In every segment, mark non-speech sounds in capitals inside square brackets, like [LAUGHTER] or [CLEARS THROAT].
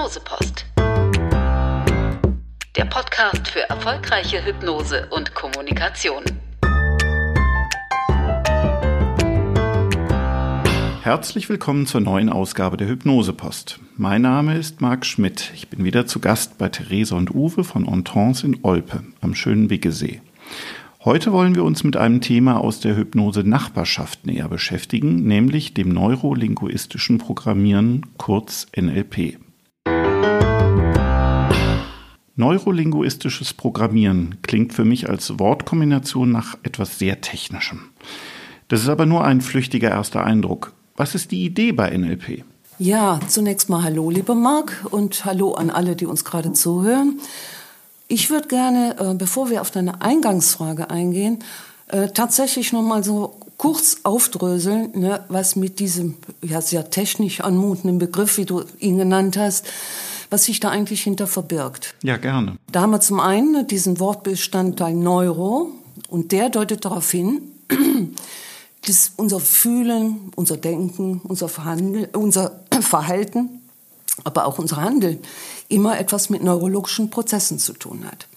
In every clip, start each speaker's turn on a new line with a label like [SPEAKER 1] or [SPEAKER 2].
[SPEAKER 1] Hypnosepost. Der Podcast für erfolgreiche Hypnose und Kommunikation.
[SPEAKER 2] Herzlich willkommen zur neuen Ausgabe der Hypnosepost. Mein Name ist Marc Schmidt. Ich bin wieder zu Gast bei Therese und Uwe von Entrance in Olpe am schönen Wiggesee. Heute wollen wir uns mit einem Thema aus der Hypnose Nachbarschaft näher beschäftigen, nämlich dem neurolinguistischen Programmieren, kurz NLP. Neurolinguistisches Programmieren klingt für mich als Wortkombination nach etwas sehr Technischem. Das ist aber nur ein flüchtiger erster Eindruck. Was ist die Idee bei NLP?
[SPEAKER 3] Ja, zunächst mal Hallo, lieber Marc, und Hallo an alle, die uns gerade zuhören. Ich würde gerne, äh, bevor wir auf deine Eingangsfrage eingehen, äh, tatsächlich noch mal so kurz aufdröseln, ne, was mit diesem ja sehr technisch anmutenden Begriff, wie du ihn genannt hast, was sich da eigentlich hinter verbirgt.
[SPEAKER 2] Ja, gerne.
[SPEAKER 3] Da haben wir zum einen diesen Wortbestandteil Neuro und der deutet darauf hin, [CLEARS THROAT] dass unser Fühlen, unser Denken, unser, Verhandeln, unser [CLEARS THROAT] Verhalten, aber auch unser Handeln immer etwas mit neurologischen Prozessen zu tun hat.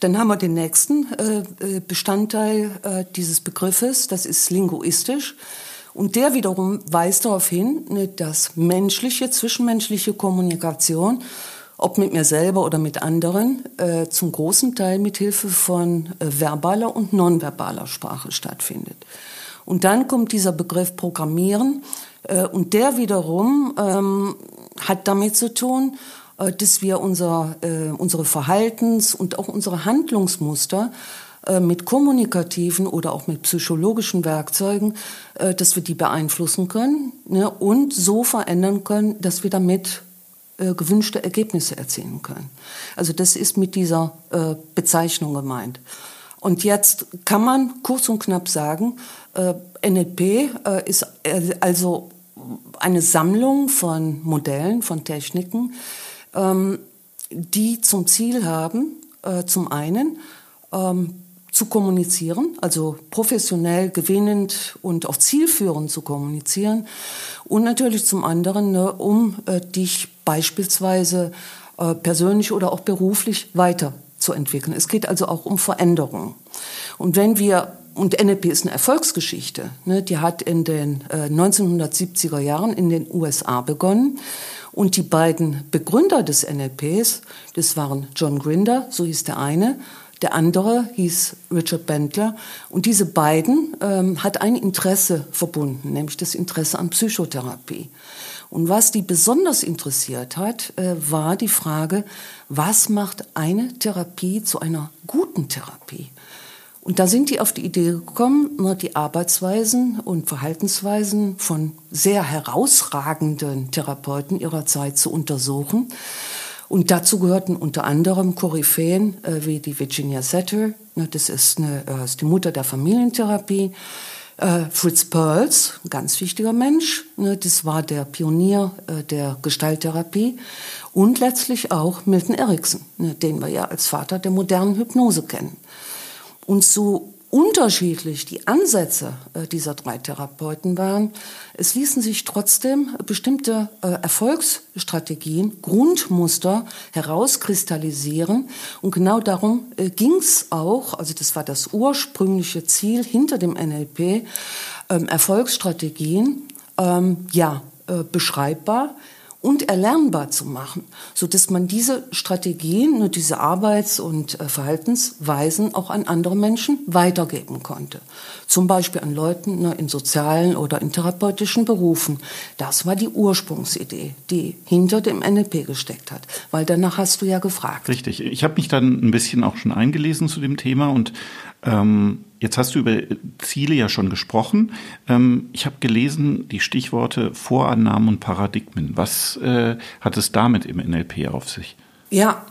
[SPEAKER 3] Dann haben wir den nächsten äh, äh, Bestandteil äh, dieses Begriffes, das ist linguistisch. Und der wiederum weist darauf hin, ne, dass menschliche, zwischenmenschliche Kommunikation, ob mit mir selber oder mit anderen, äh, zum großen Teil mit Hilfe von äh, verbaler und nonverbaler Sprache stattfindet. Und dann kommt dieser Begriff Programmieren, äh, und der wiederum ähm, hat damit zu tun, dass wir unser, unsere Verhaltens- und auch unsere Handlungsmuster mit kommunikativen oder auch mit psychologischen Werkzeugen, äh, dass wir die beeinflussen können ne, und so verändern können, dass wir damit äh, gewünschte Ergebnisse erzielen können. Also das ist mit dieser äh, Bezeichnung gemeint. Und jetzt kann man kurz und knapp sagen, äh, NLP äh, ist äh, also eine Sammlung von Modellen, von Techniken, ähm, die zum Ziel haben, äh, zum einen ähm, zu kommunizieren, also professionell, gewinnend und auch zielführend zu kommunizieren und natürlich zum anderen, ne, um äh, dich beispielsweise äh, persönlich oder auch beruflich weiterzuentwickeln. Es geht also auch um Veränderung. Und wenn wir und NLP ist eine Erfolgsgeschichte. Ne? Die hat in den äh, 1970er Jahren in den USA begonnen und die beiden Begründer des NLPs, das waren John Grinder, so hieß der eine, der andere hieß Richard Bentler. Und diese beiden ähm, hat ein Interesse verbunden, nämlich das Interesse an Psychotherapie. Und was die besonders interessiert hat, äh, war die Frage, was macht eine Therapie zu einer guten Therapie? Und da sind die auf die Idee gekommen, die Arbeitsweisen und Verhaltensweisen von sehr herausragenden Therapeuten ihrer Zeit zu untersuchen. Und dazu gehörten unter anderem Koryphäen äh, wie die Virginia Satter, ne, das ist, eine, äh, ist die Mutter der Familientherapie, äh, Fritz Perls, ein ganz wichtiger Mensch, ne, das war der Pionier äh, der Gestalttherapie und letztlich auch Milton Erickson, ne, den wir ja als Vater der modernen Hypnose kennen. Und so unterschiedlich die Ansätze äh, dieser drei Therapeuten waren, es ließen sich trotzdem bestimmte äh, Erfolgsstrategien, Grundmuster herauskristallisieren. Und genau darum äh, ging es auch, also das war das ursprüngliche Ziel hinter dem NLP, ähm, Erfolgsstrategien, ähm, ja, beschreibbar, und erlernbar zu machen, so dass man diese Strategien und diese Arbeits- und äh, Verhaltensweisen auch an andere Menschen weitergeben konnte. Zum Beispiel an Leuten ne, in sozialen oder in therapeutischen Berufen. Das war die Ursprungsidee, die hinter dem NLP gesteckt hat, weil danach hast du ja gefragt.
[SPEAKER 2] Richtig. Ich habe mich dann ein bisschen auch schon eingelesen zu dem Thema und ähm, Jetzt hast du über Ziele ja schon gesprochen. Ähm, ich habe gelesen die Stichworte Vorannahmen und Paradigmen. Was äh, hat es damit im NLP auf sich?
[SPEAKER 3] Ja,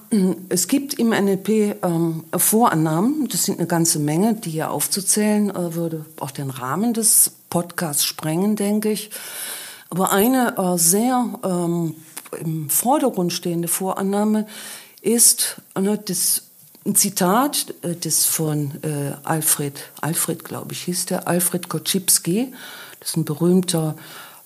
[SPEAKER 3] es gibt im NLP ähm, Vorannahmen, das sind eine ganze Menge, die hier aufzuzählen äh, würde auch den Rahmen des Podcasts sprengen, denke ich. Aber eine äh, sehr ähm, im Vordergrund stehende Vorannahme ist, äh, das ein Zitat, äh, das von äh, Alfred, Alfred glaube ich hieß der, Alfred Koczybski, das ist ein berühmter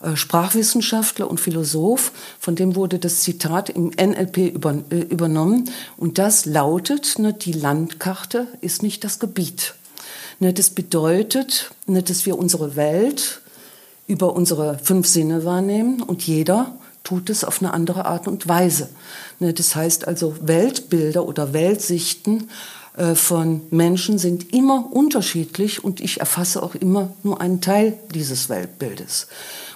[SPEAKER 3] äh, Sprachwissenschaftler und Philosoph, von dem wurde das Zitat im NLP über, übernommen. Und das lautet, ne, die Landkarte ist nicht das Gebiet. Ne, das bedeutet, ne, dass wir unsere Welt über unsere fünf Sinne wahrnehmen und jeder tut es auf eine andere Art und Weise. Ne, das heißt also, Weltbilder oder Weltsichten äh, von Menschen sind immer unterschiedlich und ich erfasse auch immer nur einen Teil dieses Weltbildes.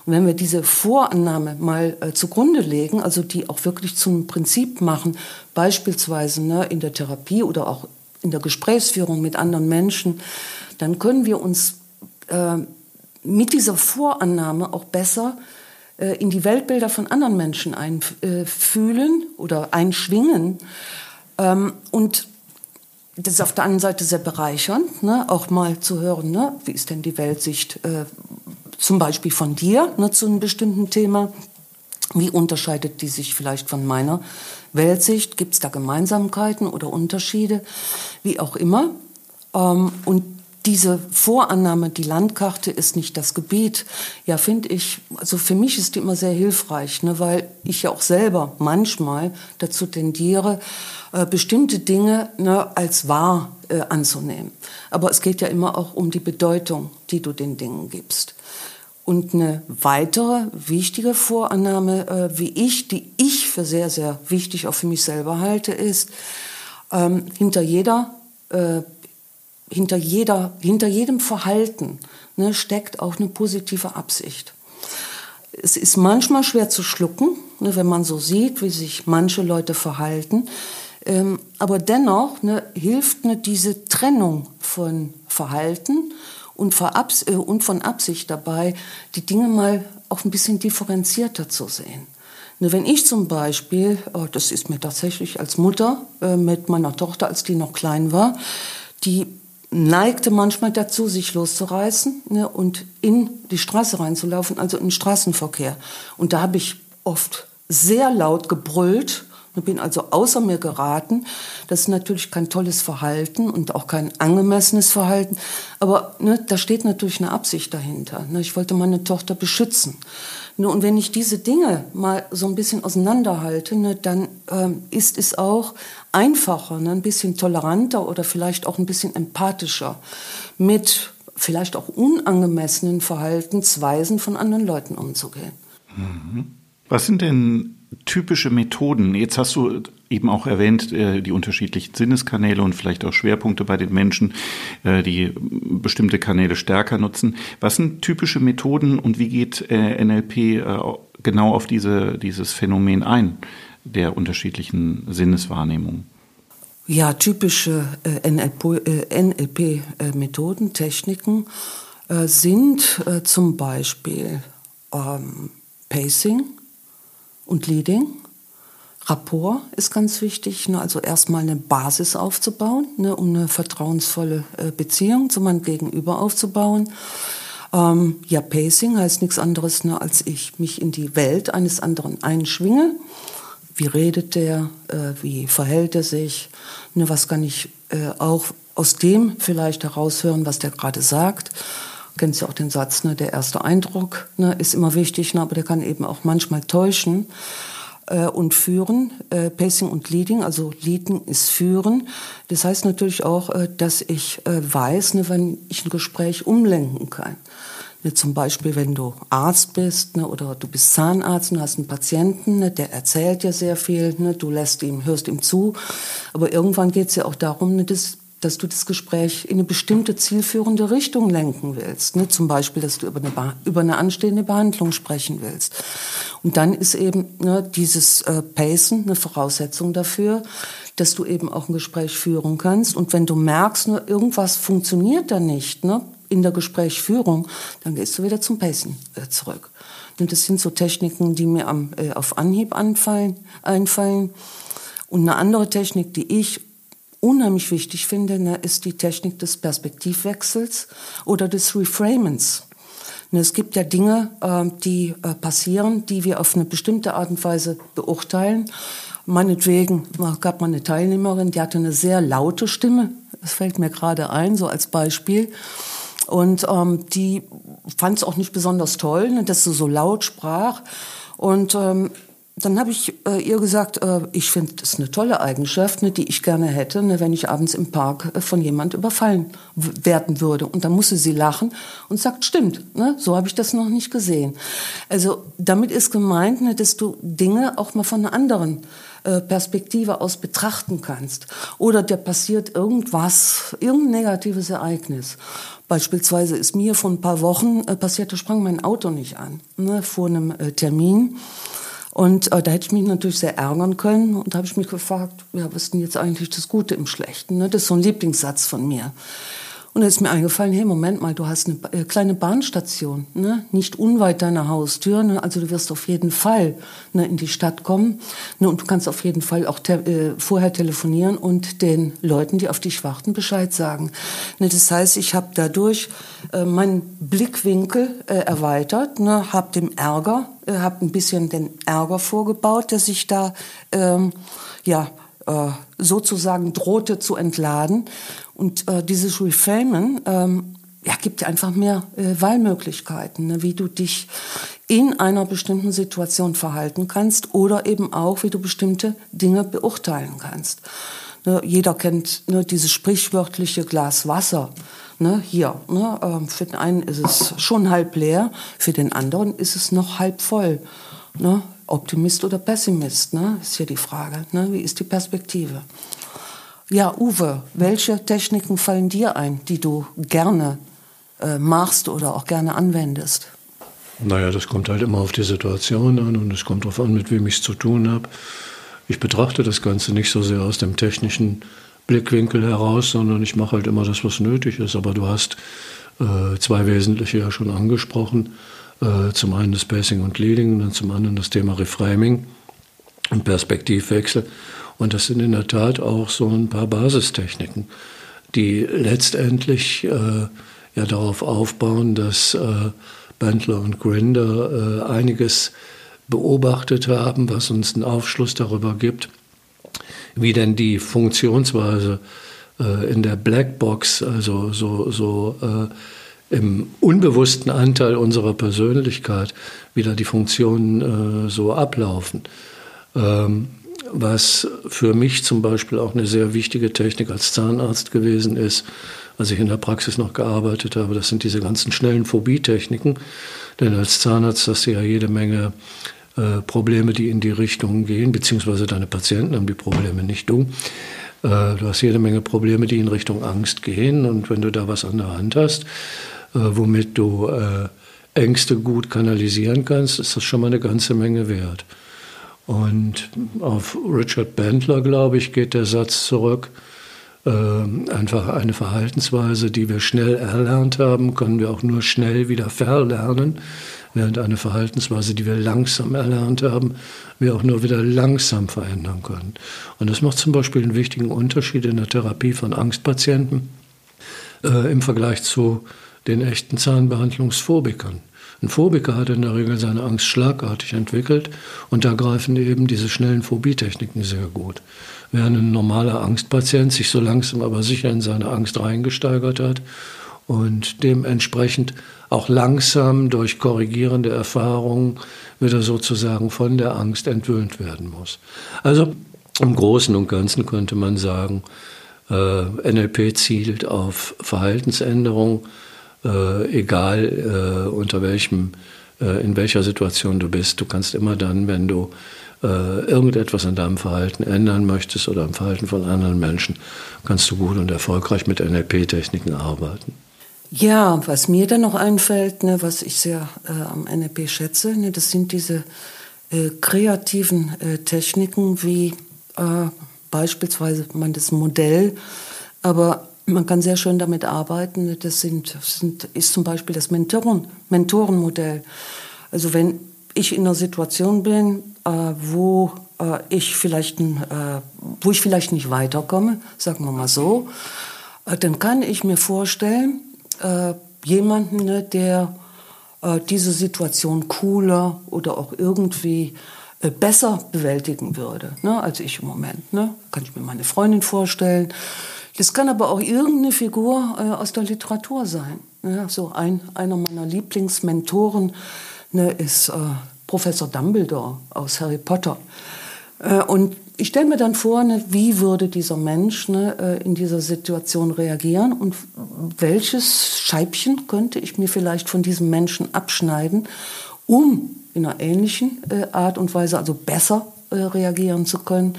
[SPEAKER 3] Und wenn wir diese Vorannahme mal äh, zugrunde legen, also die auch wirklich zum Prinzip machen, beispielsweise ne, in der Therapie oder auch in der Gesprächsführung mit anderen Menschen, dann können wir uns äh, mit dieser Vorannahme auch besser in die Weltbilder von anderen Menschen einfühlen äh, oder einschwingen. Ähm, und das ist auf der anderen Seite sehr bereichernd, ne? auch mal zu hören, ne? wie ist denn die Weltsicht äh, zum Beispiel von dir ne, zu einem bestimmten Thema. Wie unterscheidet die sich vielleicht von meiner Weltsicht? Gibt es da Gemeinsamkeiten oder Unterschiede? Wie auch immer. Ähm, und diese Vorannahme, die Landkarte ist nicht das Gebiet, ja, finde ich, also für mich ist die immer sehr hilfreich, ne, weil ich ja auch selber manchmal dazu tendiere, äh, bestimmte Dinge ne, als wahr äh, anzunehmen. Aber es geht ja immer auch um die Bedeutung, die du den Dingen gibst. Und eine weitere wichtige Vorannahme, äh, wie ich, die ich für sehr, sehr wichtig auch für mich selber halte, ist, ähm, hinter jeder, äh, hinter jeder, hinter jedem Verhalten ne, steckt auch eine positive Absicht. Es ist manchmal schwer zu schlucken, ne, wenn man so sieht, wie sich manche Leute verhalten. Ähm, aber dennoch ne, hilft ne, diese Trennung von Verhalten und, äh, und von Absicht dabei, die Dinge mal auch ein bisschen differenzierter zu sehen. Ne, wenn ich zum Beispiel, oh, das ist mir tatsächlich als Mutter äh, mit meiner Tochter, als die noch klein war, die neigte manchmal dazu, sich loszureißen ne, und in die Straße reinzulaufen, also in den Straßenverkehr. Und da habe ich oft sehr laut gebrüllt ich bin also außer mir geraten. Das ist natürlich kein tolles Verhalten und auch kein angemessenes Verhalten. Aber ne, da steht natürlich eine Absicht dahinter. Ne, ich wollte meine Tochter beschützen. Ne, und wenn ich diese Dinge mal so ein bisschen auseinanderhalte, ne, dann ähm, ist es auch einfacher, ne, ein bisschen toleranter oder vielleicht auch ein bisschen empathischer mit vielleicht auch unangemessenen Verhaltensweisen von anderen Leuten umzugehen.
[SPEAKER 2] Mhm. Was sind denn typische Methoden? Jetzt hast du eben auch erwähnt, äh, die unterschiedlichen Sinneskanäle und vielleicht auch Schwerpunkte bei den Menschen, äh, die bestimmte Kanäle stärker nutzen. Was sind typische Methoden und wie geht äh, NLP genau auf diese, dieses Phänomen ein, der unterschiedlichen Sinneswahrnehmungen?
[SPEAKER 3] Ja, typische NLP-Methoden, Techniken sind zum Beispiel ähm, Pacing, und Leading. Rapport ist ganz wichtig, ne? also erstmal eine Basis aufzubauen, ne? um eine vertrauensvolle äh, Beziehung zu meinem Gegenüber aufzubauen. Ähm, ja, Pacing heißt nichts anderes, ne, als ich mich in die Welt eines anderen einschwinge. Wie redet der? Äh, wie verhält er sich? Ne, was kann ich äh, auch aus dem vielleicht heraushören, was der gerade sagt? Kennst ja auch den Satz, ne, der erste Eindruck ne, ist immer wichtig, ne, aber der kann eben auch manchmal täuschen äh, und führen. Äh, Pacing und Leading, also Leading ist führen. Das heißt natürlich auch, äh, dass ich äh, weiß, ne, wenn ich ein Gespräch umlenken kann. Ne, zum Beispiel, wenn du Arzt bist ne, oder du bist Zahnarzt und hast einen Patienten, ne, der erzählt dir sehr viel, ne, du lässt ihm, hörst ihm zu, aber irgendwann geht es ja auch darum, ne, das dass du das Gespräch in eine bestimmte zielführende Richtung lenken willst. Ne? Zum Beispiel, dass du über eine, über eine anstehende Behandlung sprechen willst. Und dann ist eben ne, dieses äh, Pacen eine Voraussetzung dafür, dass du eben auch ein Gespräch führen kannst. Und wenn du merkst, ne, irgendwas funktioniert da nicht ne, in der Gesprächsführung, dann gehst du wieder zum Pacen äh, zurück. Und das sind so Techniken, die mir am, äh, auf Anhieb anfallen, einfallen. Und eine andere Technik, die ich unheimlich wichtig finde, ne, ist die Technik des Perspektivwechsels oder des Reframens. Ne, es gibt ja Dinge, äh, die äh, passieren, die wir auf eine bestimmte Art und Weise beurteilen. Meinetwegen gab man eine Teilnehmerin, die hatte eine sehr laute Stimme. Das fällt mir gerade ein, so als Beispiel. Und ähm, die fand es auch nicht besonders toll, ne, dass sie so laut sprach. Und ähm, dann habe ich äh, ihr gesagt, äh, ich finde das eine tolle Eigenschaft, ne, die ich gerne hätte, ne, wenn ich abends im Park äh, von jemand überfallen werden würde. Und dann musste sie lachen und sagt, stimmt, ne, so habe ich das noch nicht gesehen. Also damit ist gemeint, ne, dass du Dinge auch mal von einer anderen äh, Perspektive aus betrachten kannst. Oder dir passiert irgendwas, irgendein negatives Ereignis. Beispielsweise ist mir vor ein paar Wochen äh, passiert, da sprang mein Auto nicht an, ne, vor einem äh, Termin. Und äh, da hätte ich mich natürlich sehr ärgern können. Und da habe ich mich gefragt, ja, was ist denn jetzt eigentlich das Gute im Schlechten? Ne? Das ist so ein Lieblingssatz von mir. Und da ist mir eingefallen, hey, Moment mal, du hast eine äh, kleine Bahnstation, ne? nicht unweit deiner Haustür. Ne? Also du wirst auf jeden Fall ne, in die Stadt kommen. Ne? Und du kannst auf jeden Fall auch te äh, vorher telefonieren und den Leuten, die auf dich warten, Bescheid sagen. Ne? Das heißt, ich habe dadurch äh, meinen Blickwinkel äh, erweitert, ne? habe dem Ärger, äh, habe ein bisschen den Ärger vorgebaut, der sich da... Ähm, ja, äh, sozusagen drohte zu entladen. Und äh, dieses Reframen ähm, ja, gibt dir einfach mehr äh, Wahlmöglichkeiten, ne, wie du dich in einer bestimmten Situation verhalten kannst oder eben auch, wie du bestimmte Dinge beurteilen kannst. Ne, jeder kennt ne, dieses sprichwörtliche Glas Wasser. Ne, hier, ne, äh, für den einen ist es schon halb leer, für den anderen ist es noch halb voll. Ne? Optimist oder Pessimist, ne? ist hier die Frage. Ne? Wie ist die Perspektive? Ja, Uwe, welche Techniken fallen dir ein, die du gerne äh, machst oder auch gerne anwendest?
[SPEAKER 4] Naja, das kommt halt immer auf die Situation an und es kommt darauf an, mit wem ich es zu tun habe. Ich betrachte das Ganze nicht so sehr aus dem technischen Blickwinkel heraus, sondern ich mache halt immer das, was nötig ist. Aber du hast äh, zwei wesentliche ja schon angesprochen. Äh, zum einen das Pacing und Leading und zum anderen das Thema Reframing und Perspektivwechsel. Und das sind in der Tat auch so ein paar Basistechniken, die letztendlich äh, ja darauf aufbauen, dass äh, Bandler und Grinder äh, einiges beobachtet haben, was uns einen Aufschluss darüber gibt, wie denn die Funktionsweise äh, in der Blackbox, also so, so äh, im unbewussten Anteil unserer Persönlichkeit wieder die Funktionen äh, so ablaufen. Ähm, was für mich zum Beispiel auch eine sehr wichtige Technik als Zahnarzt gewesen ist, als ich in der Praxis noch gearbeitet habe, das sind diese ganzen schnellen Phobie-Techniken. Denn als Zahnarzt hast du ja jede Menge äh, Probleme, die in die Richtung gehen, beziehungsweise deine Patienten haben die Probleme nicht du. Äh, du hast jede Menge Probleme, die in Richtung Angst gehen. Und wenn du da was an der Hand hast, äh, womit du äh, Ängste gut kanalisieren kannst, ist das schon mal eine ganze Menge wert. Und auf Richard Bandler, glaube ich, geht der Satz zurück. Äh, einfach eine Verhaltensweise, die wir schnell erlernt haben, können wir auch nur schnell wieder verlernen, während eine Verhaltensweise, die wir langsam erlernt haben, wir auch nur wieder langsam verändern können. Und das macht zum Beispiel einen wichtigen Unterschied in der Therapie von Angstpatienten äh, im Vergleich zu den echten Zahnbehandlungsphobikern. Ein Phobiker hat in der Regel seine Angst schlagartig entwickelt und da greifen eben diese schnellen Phobietechniken sehr gut. Während ein normaler Angstpatient sich so langsam aber sicher in seine Angst reingesteigert hat und dementsprechend auch langsam durch korrigierende Erfahrungen wieder sozusagen von der Angst entwöhnt werden muss. Also im Großen und Ganzen könnte man sagen, äh, NLP zielt auf Verhaltensänderung, äh, egal äh, unter welchem, äh, in welcher Situation du bist. Du kannst immer dann, wenn du äh, irgendetwas an deinem Verhalten ändern möchtest oder am Verhalten von anderen Menschen, kannst du gut und erfolgreich mit NLP-Techniken arbeiten.
[SPEAKER 3] Ja, was mir dann noch einfällt, ne, was ich sehr äh, am NLP schätze, ne, das sind diese äh, kreativen Techniken wie beispielsweise man das Modell, aber man kann sehr schön damit arbeiten. Das, sind, sind, ist zum Beispiel das Mentoren, Mentorenmodell. Also wenn ich in einer Situation bin, äh, wo äh, ich vielleicht, äh, wo ich vielleicht nicht weiterkomme, sagen wir mal so, äh, dann kann ich mir vorstellen, äh, jemanden, ne, der äh, diese Situation cooler oder auch irgendwie besser bewältigen würde, ne, als ich im Moment. Ne? Kann ich mir meine Freundin vorstellen, Das kann aber auch irgendeine Figur äh, aus der Literatur sein. Ja, so ein, einer meiner Lieblingsmentoren ne, ist äh, Professor Dumbledore aus Harry Potter. Äh, und ich stelle mir dann vor, ne, wie würde dieser Mensch ne, äh, in dieser Situation reagieren und welches Scheibchen könnte ich mir vielleicht von diesem Menschen abschneiden, um in einer ähnlichen äh, Art und Weise, also besser äh, reagieren zu können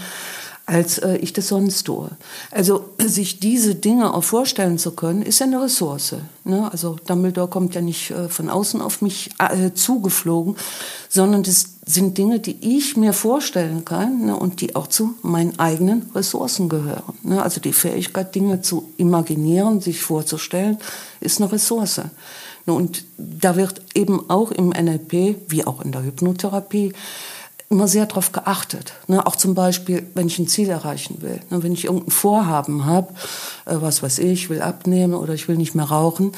[SPEAKER 3] als äh, ich das sonst tue. Also sich diese Dinge auch vorstellen zu können, ist ja eine Ressource. Ne? Also Dumbledore kommt ja nicht äh, von außen auf mich äh, zugeflogen, sondern das sind Dinge, die ich mir vorstellen kann ne? und die auch zu meinen eigenen Ressourcen gehören. Ne? Also die Fähigkeit, Dinge zu imaginieren, sich vorzustellen, ist eine Ressource. Ne? Und da wird eben auch im NLP, wie auch in der Hypnotherapie, immer sehr darauf geachtet. Ne? Auch zum Beispiel, wenn ich ein Ziel erreichen will. Ne? Wenn ich irgendein Vorhaben habe, äh, was weiß ich, will abnehmen oder ich will nicht mehr rauchen,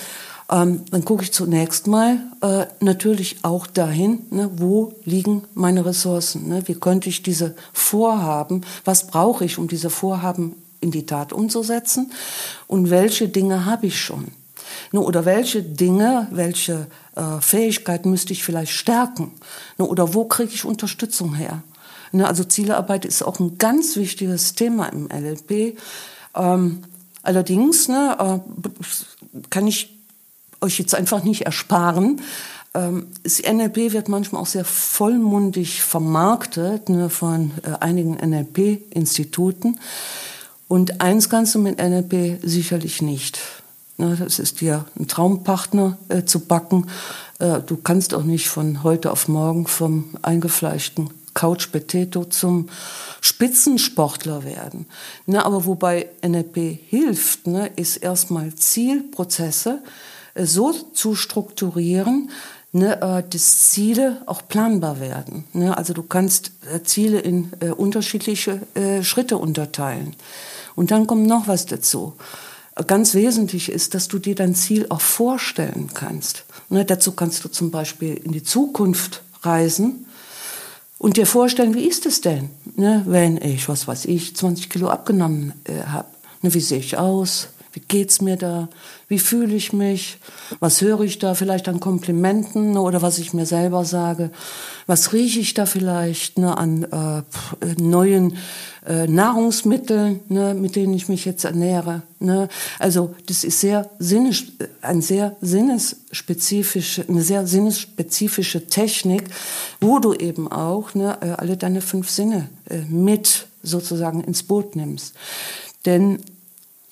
[SPEAKER 3] ähm, dann gucke ich zunächst mal äh, natürlich auch dahin, ne? wo liegen meine Ressourcen. Ne? Wie könnte ich diese Vorhaben, was brauche ich, um diese Vorhaben in die Tat umzusetzen und welche Dinge habe ich schon. Ne, oder welche Dinge, welche äh, Fähigkeiten müsste ich vielleicht stärken? Ne, oder wo kriege ich Unterstützung her? Ne, also Zielearbeit ist auch ein ganz wichtiges Thema im LLP. Ähm, allerdings ne, äh, kann ich euch jetzt einfach nicht ersparen. Ähm, das NLP wird manchmal auch sehr vollmundig vermarktet ne, von äh, einigen NLP-Instituten. Und eins kannst du mit NLP sicherlich nicht. Ne, das ist dir ein Traumpartner äh, zu backen. Äh, du kannst auch nicht von heute auf morgen vom eingefleischten Couch Potato zum Spitzensportler werden. Ne, aber wobei NLP hilft, ne, ist erstmal Zielprozesse äh, so zu strukturieren, ne, äh, dass Ziele auch planbar werden. Ne? Also du kannst äh, Ziele in äh, unterschiedliche äh, Schritte unterteilen. Und dann kommt noch was dazu ganz wesentlich ist, dass du dir dein Ziel auch vorstellen kannst. Ne, dazu kannst du zum Beispiel in die Zukunft reisen und dir vorstellen, wie ist es denn, ne, wenn ich, was weiß ich, 20 Kilo abgenommen äh, habe. Ne, wie sehe ich aus? Wie geht's mir da? Wie fühle ich mich? Was höre ich da vielleicht an Komplimenten oder was ich mir selber sage? Was rieche ich da vielleicht ne, an äh, neuen äh, Nahrungsmitteln, ne, mit denen ich mich jetzt ernähre? Ne? Also das ist sehr sinnes, ein sehr sinnesspezifische, eine sehr sinnesspezifische Technik, wo du eben auch ne, äh, alle deine fünf Sinne äh, mit sozusagen ins Boot nimmst. Denn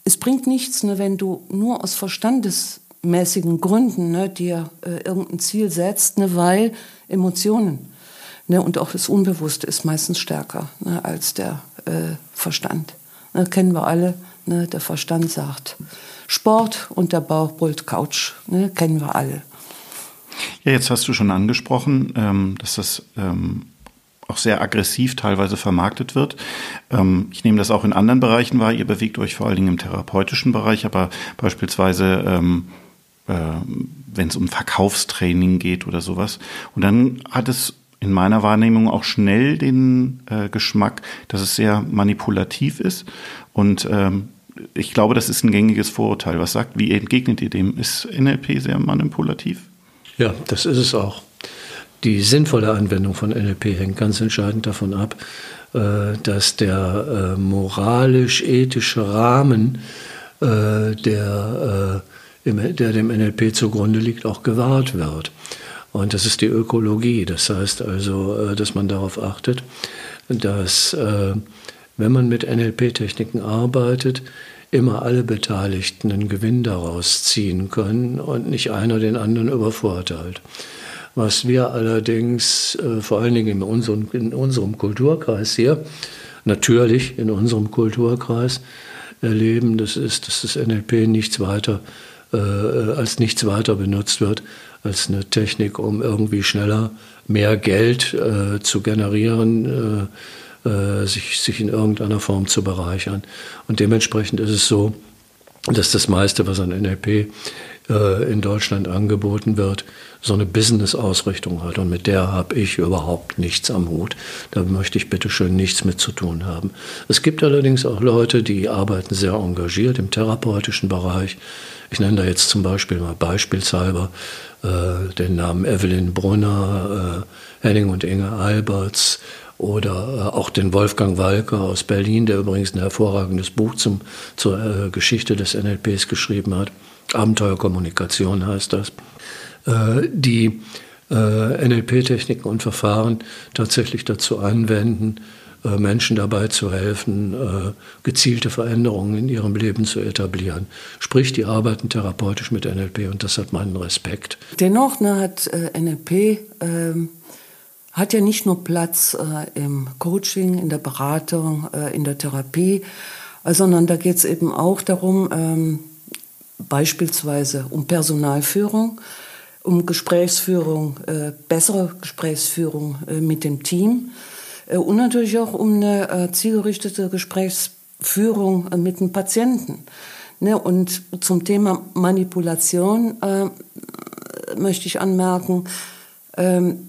[SPEAKER 3] es bringt nichts, ne, wenn du nur aus verstandesmäßigen Gründen ne, dir äh, irgendein Ziel setzt, ne, weil Emotionen ne, und auch das Unbewusste ist meistens stärker ne, als der äh, Verstand. Ne, kennen wir alle. Ne, der Verstand sagt Sport und der Bauch brüllt Couch. Ne, kennen wir alle.
[SPEAKER 2] Ja, jetzt hast du schon angesprochen, ähm, dass das ähm, auch sehr aggressiv teilweise vermarktet wird. Ähm, ich nehme das auch in anderen Bereichen wahr. Ihr bewegt euch vor allen Dingen im therapeutischen Bereich, aber beispielsweise ähm, äh, wenn es um Verkaufstraining geht oder sowas. Und dann hat es in meiner Wahrnehmung auch schnell den äh, Geschmack, dass es sehr manipulativ ist. Und ähm, ich glaube, das ist ein gängiges Vorurteil. Was sagt, wie entgegnet ihr dem? Ist NLP sehr manipulativ?
[SPEAKER 4] Ja, das ist es auch die sinnvolle Anwendung von NLP hängt ganz entscheidend davon ab, äh, dass der äh, moralisch-ethische Rahmen, äh, der, der dem NLP zugrunde liegt, auch gewahrt wird. Und das ist die Ökologie. Das heißt also, dass man darauf achtet, dass, wenn man mit NLP-Techniken arbeitet, immer alle Beteiligten einen Gewinn daraus ziehen können und nicht einer den anderen übervorteilt. Was wir allerdings äh, vor allen Dingen in unserem, in unserem Kulturkreis hier, natürlich in unserem Kulturkreis erleben, das ist, dass das NLP nichts weiter, äh, als nichts weiter benutzt wird als eine Technik, um irgendwie schneller mehr Geld äh, zu generieren, äh, äh, sich, sich in irgendeiner Form zu bereichern. Und dementsprechend ist es so, dass das meiste, was an NLP äh, in Deutschland angeboten wird, so eine Business-Ausrichtung hat. Und mit der habe ich überhaupt nichts am Hut. Da möchte ich bitte schön nichts mit zu tun haben. Es gibt allerdings auch Leute, die arbeiten sehr engagiert im therapeutischen Bereich. Ich nenne da jetzt zum Beispiel mal beispielshalber äh, den Namen Evelyn Brunner, äh, Henning und Inge Alberts oder äh, auch den Wolfgang Walker aus Berlin, der übrigens ein hervorragendes Buch zum, zur äh, Geschichte des NLPs geschrieben hat. Abenteuerkommunikation heißt das, äh, die äh, NLP-Techniken und Verfahren tatsächlich dazu anwenden, äh, Menschen dabei zu helfen, gezielte Veränderungen in ihrem Leben zu etablieren. Sprich, die arbeiten therapeutisch mit NLP und das hat meinen Respekt.
[SPEAKER 3] Dennoch ne, hat NLP ähm, hat ja nicht nur Platz äh, im Coaching, in der Beratung, äh, in der Therapie, äh, sondern da geht es eben auch darum, ähm, beispielsweise um Personalführung, um Gesprächsführung, äh, bessere Gesprächsführung äh, mit dem Team äh, und natürlich auch um eine äh, zielgerichtete Gesprächsführung äh, mit dem Patienten. Ne? Und zum Thema Manipulation äh, möchte ich anmerken, ähm,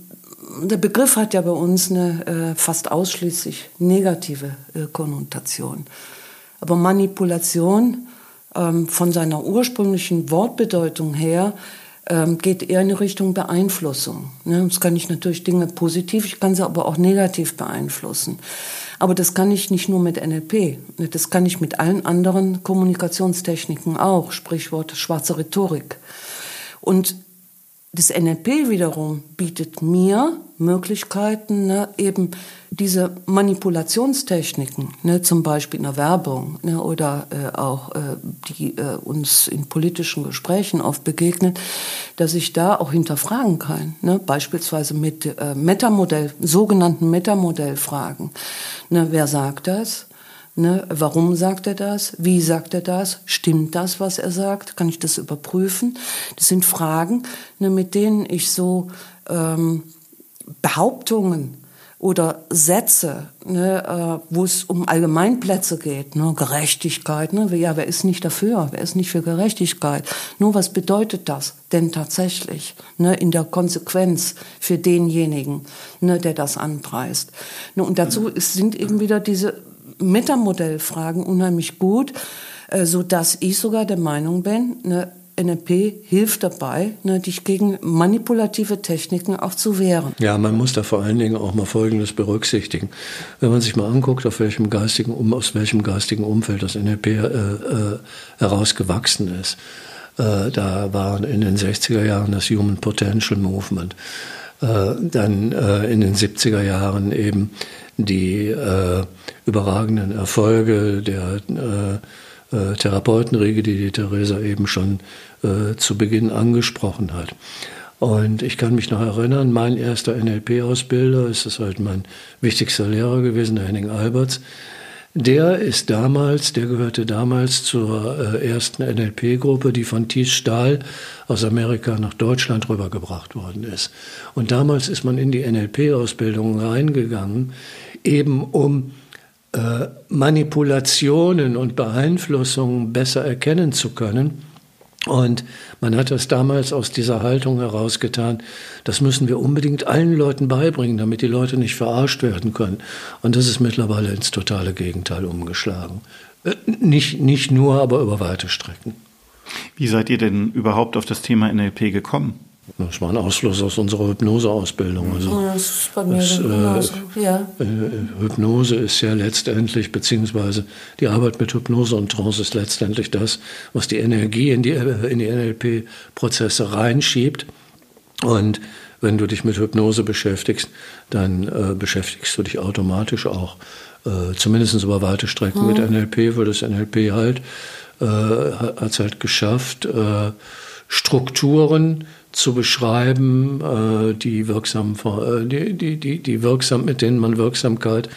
[SPEAKER 3] der Begriff hat ja bei uns eine fast ausschließlich negative Konnotation. Aber Manipulation ähm, von seiner ursprünglichen Wortbedeutung her ähm, geht eher in Richtung Beeinflussung. Ne? Das kann ich natürlich Dinge positiv, ich kann sie aber auch negativ beeinflussen. Aber das kann ich nicht nur mit NLP, ne? das kann ich mit allen anderen Kommunikationstechniken auch, Sprichwort schwarze Rhetorik. Und das NLP wiederum bietet mir Möglichkeiten, ne, eben diese Manipulationstechniken, ne, zum Beispiel in der Werbung ne, oder äh, auch äh, die äh, uns in politischen Gesprächen oft begegnet, dass ich da auch hinterfragen kann, ne, beispielsweise mit äh, Metamodell, sogenannten Metamodellfragen. Ne, wer sagt das? Ne, warum sagt er das? Wie sagt er das? Stimmt das, was er sagt? Kann ich das überprüfen? Das sind Fragen, ne, mit denen ich so ähm, Behauptungen oder Sätze, ne, äh, wo es um Allgemeinplätze geht, ne, Gerechtigkeit, ne, ja, wer ist nicht dafür, wer ist nicht für Gerechtigkeit? Nur was bedeutet das denn tatsächlich ne, in der Konsequenz für denjenigen, ne, der das anpreist? Ne, und dazu ist, sind eben wieder diese Metamodellfragen unheimlich gut, äh, so dass ich sogar der Meinung bin, ne, NLP hilft dabei, ne, dich gegen manipulative Techniken auch zu wehren.
[SPEAKER 4] Ja, man muss da vor allen Dingen auch mal Folgendes berücksichtigen. Wenn man sich mal anguckt, auf welchem geistigen, um, aus welchem geistigen Umfeld das NLP äh, äh, herausgewachsen ist, äh, da war in den 60er Jahren das Human Potential Movement, äh, dann äh, in den 70er Jahren eben die äh, überragenden Erfolge der äh, äh, Therapeutenriege, die die Theresa eben schon äh, zu Beginn angesprochen hat. Und ich kann mich noch erinnern, mein erster NLP-Ausbilder, ist das halt mein wichtigster Lehrer gewesen, der Henning Alberts, der ist damals, der gehörte damals zur äh, ersten NLP-Gruppe, die von Thies Stahl aus Amerika nach Deutschland rübergebracht worden ist. Und damals ist man in die NLP-Ausbildung reingegangen, eben um äh, Manipulationen und Beeinflussungen besser erkennen zu können. Und man hat das damals aus dieser Haltung herausgetan, das müssen wir unbedingt allen Leuten beibringen, damit die Leute nicht verarscht werden können. Und das ist mittlerweile ins totale Gegenteil umgeschlagen. Äh, nicht, nicht nur, aber über weite Strecken.
[SPEAKER 2] Wie seid ihr denn überhaupt auf das Thema NLP gekommen?
[SPEAKER 4] Das war ein Ausfluss aus unserer Hypnoseausbildung. Also
[SPEAKER 3] das ist bei mir das, äh, ja.
[SPEAKER 4] Äh, Hypnose ist ja letztendlich, beziehungsweise die Arbeit mit Hypnose und Trance ist letztendlich das, was die Energie in die, äh, in die NLP-Prozesse reinschiebt. Und wenn du dich mit Hypnose beschäftigst, dann äh, beschäftigst du dich automatisch auch, äh, zumindest über weite Strecken hm. mit NLP, weil das NLP halt, äh, hat es halt geschafft, äh, Strukturen, zu beschreiben, äh, die wirksam, äh, die, die, die, die wirksam, mit denen man Wirksamkeit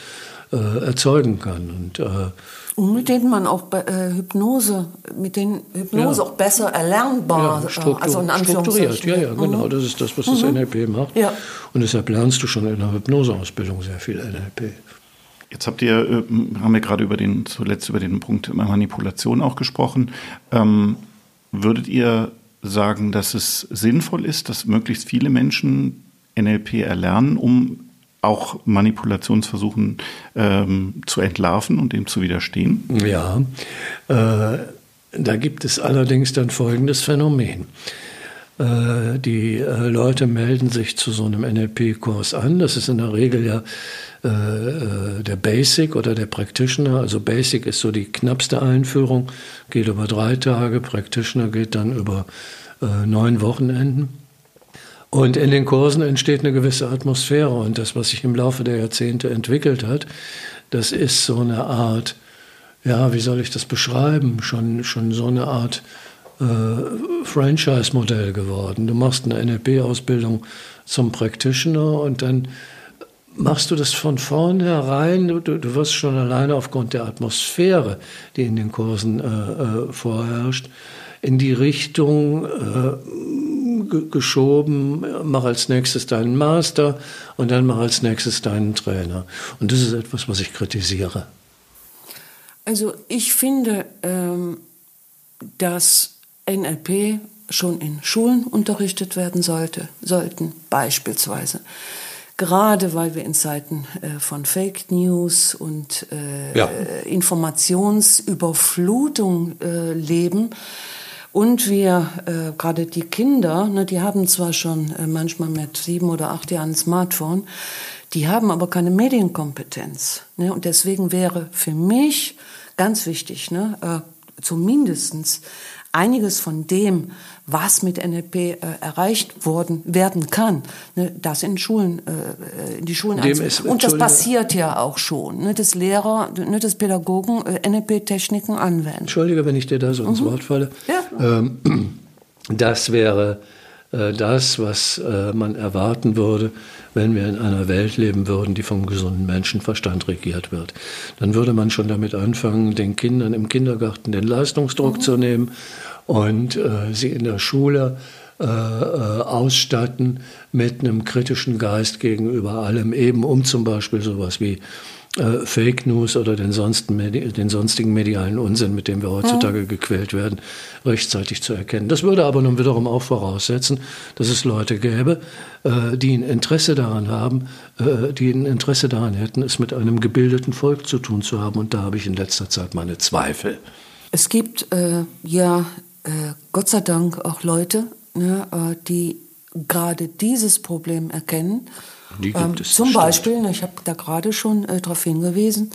[SPEAKER 4] äh, erzeugen kann. Und, äh,
[SPEAKER 3] und mit denen man auch äh, Hypnose, mit denen Hypnose ja. auch besser erlernbar,
[SPEAKER 4] ja, äh, Struktur, also in strukturiert. Ja, ja, genau. Mhm. Das ist das, was das mhm. NLP macht. Ja. Und deshalb lernst du schon in der Hypnoseausbildung sehr viel NLP.
[SPEAKER 2] Jetzt habt ihr, haben wir gerade über den, zuletzt über den Punkt Manipulation auch gesprochen. Ähm, würdet ihr sagen, dass es sinnvoll ist, dass möglichst viele Menschen NLP erlernen, um auch Manipulationsversuchen ähm, zu entlarven und dem zu widerstehen?
[SPEAKER 4] Ja, äh, da gibt es allerdings dann folgendes Phänomen. Äh, die äh, Leute melden sich zu so einem NLP-Kurs an. Das ist in der Regel ja äh, der Basic oder der Practitioner. Also Basic ist so die knappste Einführung, geht über drei Tage, Practitioner geht dann über neun Wochenenden. Und in den Kursen entsteht eine gewisse Atmosphäre und das, was sich im Laufe der Jahrzehnte entwickelt hat, das ist so eine Art, ja, wie soll ich das beschreiben, schon, schon so eine Art äh, Franchise-Modell geworden. Du machst eine NLP-Ausbildung zum Practitioner und dann machst du das von vornherein. Du, du wirst schon alleine aufgrund der Atmosphäre, die in den Kursen äh, äh, vorherrscht, in die Richtung äh, geschoben, mach als nächstes deinen Master und dann mach als nächstes deinen Trainer. Und das ist etwas, was ich kritisiere.
[SPEAKER 3] Also ich finde, ähm, dass NLP schon in Schulen unterrichtet werden sollte, sollten, beispielsweise. Gerade weil wir in Zeiten äh, von Fake News und äh, ja. Informationsüberflutung äh, leben. Und wir, gerade die Kinder, ne, die haben zwar schon manchmal mit sieben oder acht Jahren ein Smartphone, die haben aber keine Medienkompetenz. Ne? Und deswegen wäre für mich ganz wichtig, ne, zumindestens einiges von dem, was mit NLP äh, erreicht worden werden kann, ne, das in Schulen, äh, in die Schulen. Und das passiert ja auch schon, ne, dass Lehrer, ne, dass Pädagogen äh, NLP-Techniken anwenden.
[SPEAKER 4] Entschuldige, wenn ich dir da so ins mhm. Wort falle. Ja. Ähm, [CLEARS THROAT] das wäre äh, das, was äh, man erwarten würde, wenn wir in einer Welt leben würden, die vom gesunden Menschenverstand regiert wird. Dann würde man schon damit anfangen, den Kindern im Kindergarten den Leistungsdruck mhm. zu nehmen und äh, sie in der Schule äh, äh, ausstatten mit einem kritischen Geist gegenüber allem, eben um zum Beispiel sowas wie äh, Fake News oder den, den, sonstigen medialen Unsinn, mit dem wir heutzutage gequält werden, rechtzeitig zu erkennen. Das würde aber nun wiederum auch voraussetzen, dass es Leute gäbe, äh, die ein Interesse daran haben, äh, die ein Interesse daran hätten, es mit einem gebildeten Volk zu tun zu haben. Und da habe ich in letzter Zeit meine Zweifel.
[SPEAKER 3] Es gibt äh, ja äh, Gott sei Dank auch Leute, ne, äh, die gerade dieses Problem erkennen die gibt ähm, es. Zum Beispiel, ich habe da gerade schon äh, darauf hingewiesen,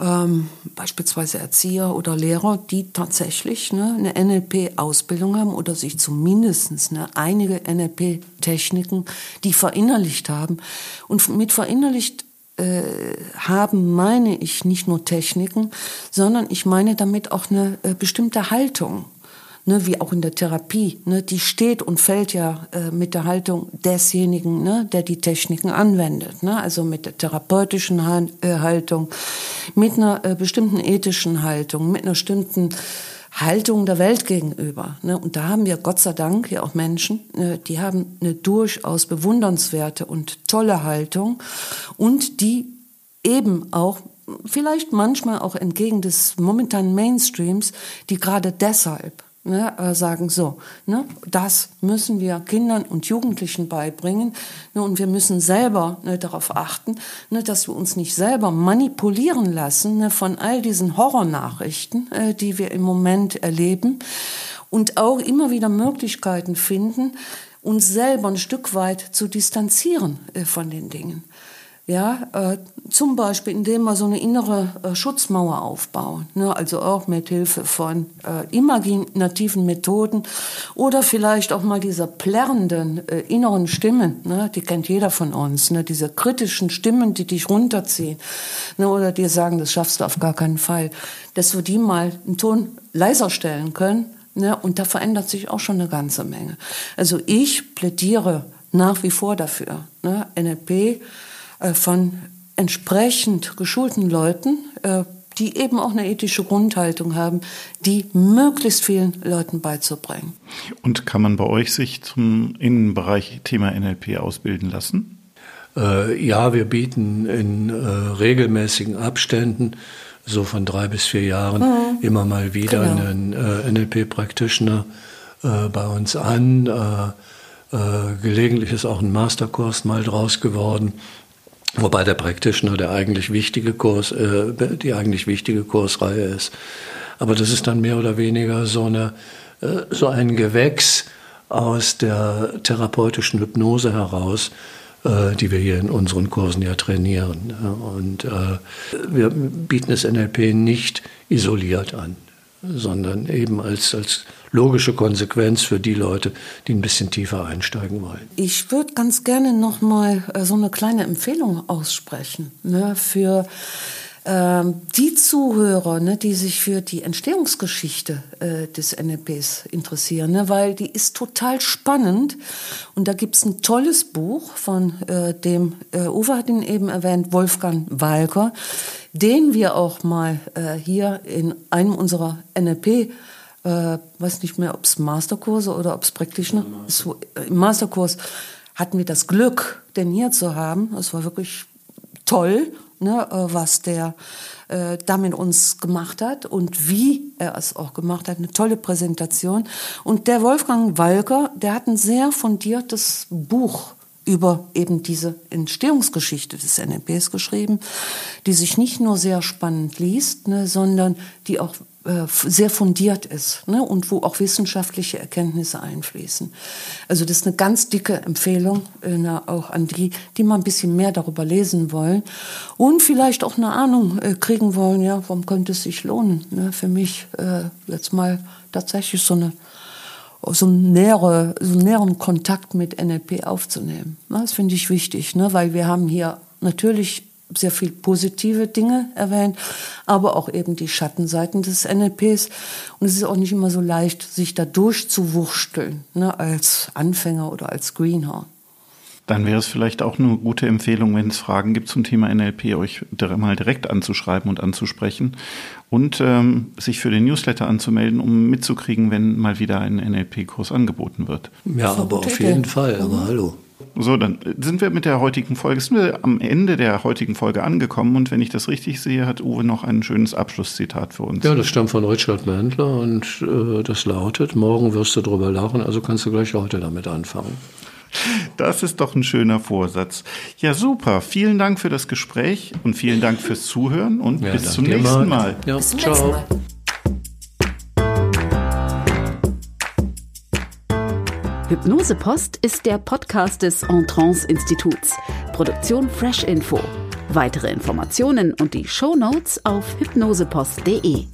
[SPEAKER 3] ähm, beispielsweise Erzieher oder Lehrer, die tatsächlich ne, eine NLP-Ausbildung haben oder sich zumindest ne, einige NLP-Techniken, die verinnerlicht haben. Und mit verinnerlicht äh, haben meine ich nicht nur Techniken, sondern ich meine damit auch eine äh, bestimmte Haltung ne, wie auch in der Therapie, ne, die steht und fällt ja äh, mit der Haltung desjenigen, ne, der die Techniken anwendet. Ne, also mit der therapeutischen äh, Haltung, mit einer äh, bestimmten ethischen Haltung, mit einer bestimmten Haltung der Welt gegenüber. Ne? Und da haben wir Gott sei Dank ja auch Menschen, ne, die haben eine durchaus bewundernswerte und tolle Haltung und die eben auch vielleicht manchmal auch entgegen des momentanen Mainstreams, die gerade deshalb ne, äh, sagen, so, ne, das müssen wir Kindern und Jugendlichen beibringen. Ne, und wir müssen selber ne, darauf achten, ne, dass wir uns nicht selber manipulieren lassen ne, von all diesen Horrornachrichten, äh, die wir im Moment erleben. Und auch immer wieder Möglichkeiten finden, uns selber ein Stück weit zu distanzieren äh, von den Dingen. Ja, äh, zum Beispiel, indem wir so eine innere äh, Schutzmauer aufbauen, ne? also auch mit Hilfe von äh, imaginativen Methoden oder vielleicht auch mal dieser plärrenden äh, inneren Stimmen, ne? die kennt jeder von uns, ne? diese kritischen Stimmen, die dich runterziehen ne? oder dir sagen, das schaffst du auf gar keinen Fall, dass wir die mal einen Ton leiser stellen können. Ne? Und da verändert sich auch schon eine ganze Menge. Also ich plädiere nach wie vor dafür. Ne? NLP von entsprechend geschulten Leuten, äh, die eben auch eine ethische Grundhaltung haben, die möglichst vielen Leuten beizubringen.
[SPEAKER 2] Und kann man bei euch sich zum Innenbereich Thema NLP ausbilden lassen?
[SPEAKER 4] Äh, ja, wir bieten in äh, regelmäßigen Abständen, so von drei bis vier Jahren, mhm. immer mal wieder genau. einen äh, NLP-Practitioner äh, bei uns an. Äh, äh, gelegentlich ist auch ein Masterkurs mal draus geworden. Wobei der Practitioner der eigentlich wichtige Kurs, äh, die eigentlich wichtige Kursreihe ist. Aber das ist dann mehr oder weniger so, eine, äh, so ein Gewächs aus der therapeutischen Hypnose heraus, äh, die wir hier in unseren Kursen ja trainieren. Und äh, wir bieten das NLP nicht isoliert an, sondern eben als, als logische Konsequenz für die Leute, die ein bisschen tiefer einsteigen wollen.
[SPEAKER 3] Ich würde ganz gerne noch mal äh, so eine kleine Empfehlung aussprechen ne, für ähm, die Zuhörer, ne, die sich für die Entstehungsgeschichte äh, des NLPs interessieren, ne, weil die ist total spannend. Und da gibt's ein tolles Buch von äh, dem, äh, Uwe hat ihn eben erwähnt, Wolfgang Walker, den wir auch mal äh, hier in einem unserer NLP äh, weiß nicht mehr, ob es Masterkurse oder ob es Practitioner, so, äh, im Masterkurs hatten wir das Glück, den hier zu haben. Es war wirklich toll ne, äh, was der äh, da mit uns gemacht hat und wie er es auch gemacht hat. Eine tolle Präsentation. Und der Wolfgang Walker, der hat ein sehr fundiertes Buch über eben diese Entstehungsgeschichte des NLPs geschrieben, die sich nicht nur sehr spannend liest, ne, sondern die auch sehr fundiert ist ne, und wo auch wissenschaftliche Erkenntnisse einfließen. Also das ist eine ganz dicke Empfehlung äh, auch an die, die mal ein bisschen mehr darüber lesen wollen und vielleicht auch eine Ahnung äh, kriegen wollen, ja, warum könnte es sich lohnen, ne, für mich äh, jetzt mal tatsächlich so eine so, nähere, so einen näheren Kontakt mit NLP aufzunehmen. Das finde ich wichtig, ne? weil wir haben hier natürlich sehr viel positive Dinge erwähnt, aber auch eben die Schattenseiten des NLPs. Und es ist auch nicht immer so leicht, sich da durchzuwursteln, ne, als Anfänger oder als Greenhorn.
[SPEAKER 2] Dann wäre es vielleicht auch eine gute Empfehlung, wenn es Fragen gibt zum Thema NLP, euch mal direkt anzuschreiben und anzusprechen und ähm, sich für den Newsletter anzumelden, um mitzukriegen, wenn mal wieder ein NLP-Kurs angeboten wird.
[SPEAKER 4] Ja, aber auf jeden Fall. Aber mhm. hallo.
[SPEAKER 2] So, dann sind wir mit der heutigen Folge, sind wir am Ende der heutigen Folge angekommen und wenn ich das richtig sehe, hat Uwe noch ein schönes Abschlusszitat für uns.
[SPEAKER 4] Ja, das stammt von Richard Mandler und äh, das lautet, morgen wirst du drüber lachen, also kannst du gleich heute damit anfangen.
[SPEAKER 2] Das ist doch ein schöner Vorsatz. Ja, super. Vielen Dank für das Gespräch und vielen Dank fürs Zuhören und ja, bis zum nächsten mal. mal.
[SPEAKER 3] Ja, bis zum ciao. nächsten Mal.
[SPEAKER 1] Hypnosepost ist der Podcast des Entrance Instituts. Produktion Fresh Info. Weitere Informationen und die Show Notes auf hypnosepost.de.